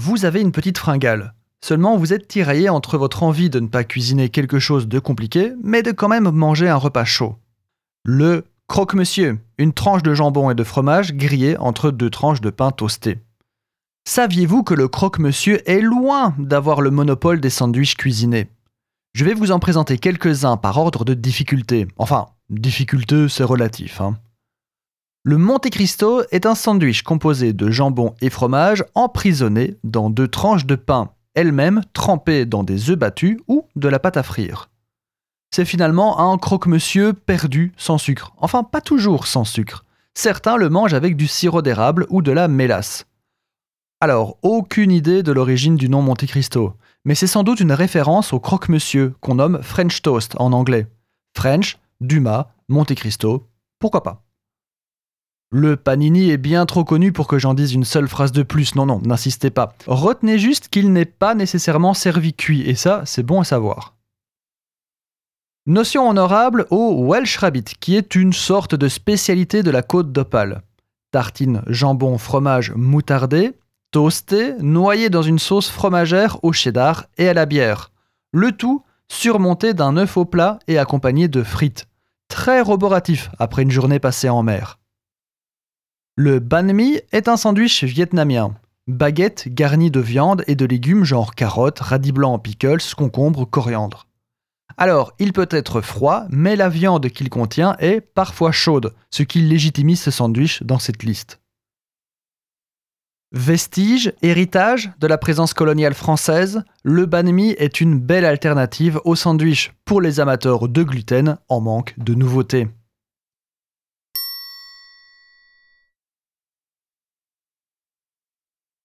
Vous avez une petite fringale. Seulement, vous êtes tiraillé entre votre envie de ne pas cuisiner quelque chose de compliqué, mais de quand même manger un repas chaud. Le croque-monsieur, une tranche de jambon et de fromage grillé entre deux tranches de pain toasté. Saviez-vous que le croque-monsieur est loin d'avoir le monopole des sandwichs cuisinés? Je vais vous en présenter quelques-uns par ordre de difficulté. Enfin, difficulté, c'est relatif. Hein. Le Monte Cristo est un sandwich composé de jambon et fromage emprisonné dans deux tranches de pain, elles-mêmes trempées dans des œufs battus ou de la pâte à frire. C'est finalement un croque-monsieur perdu sans sucre. Enfin, pas toujours sans sucre. Certains le mangent avec du sirop d'érable ou de la mélasse. Alors, aucune idée de l'origine du nom Monte Cristo, mais c'est sans doute une référence au croque-monsieur qu'on nomme French toast en anglais. French, Dumas, Monte Cristo, pourquoi pas le panini est bien trop connu pour que j'en dise une seule phrase de plus. Non, non, n'insistez pas. Retenez juste qu'il n'est pas nécessairement servi cuit, et ça, c'est bon à savoir. Notion honorable au Welsh Rabbit, qui est une sorte de spécialité de la côte d'Opale. Tartine, jambon, fromage moutardé, toasté, noyé dans une sauce fromagère au cheddar et à la bière. Le tout surmonté d'un œuf au plat et accompagné de frites. Très roboratif après une journée passée en mer. Le banh mi est un sandwich vietnamien. Baguette garnie de viande et de légumes genre carottes, radis blancs, pickles, concombres, coriandre. Alors, il peut être froid, mais la viande qu'il contient est parfois chaude, ce qui légitimise ce sandwich dans cette liste. Vestige, héritage de la présence coloniale française, le banh mi est une belle alternative au sandwich pour les amateurs de gluten en manque de nouveautés.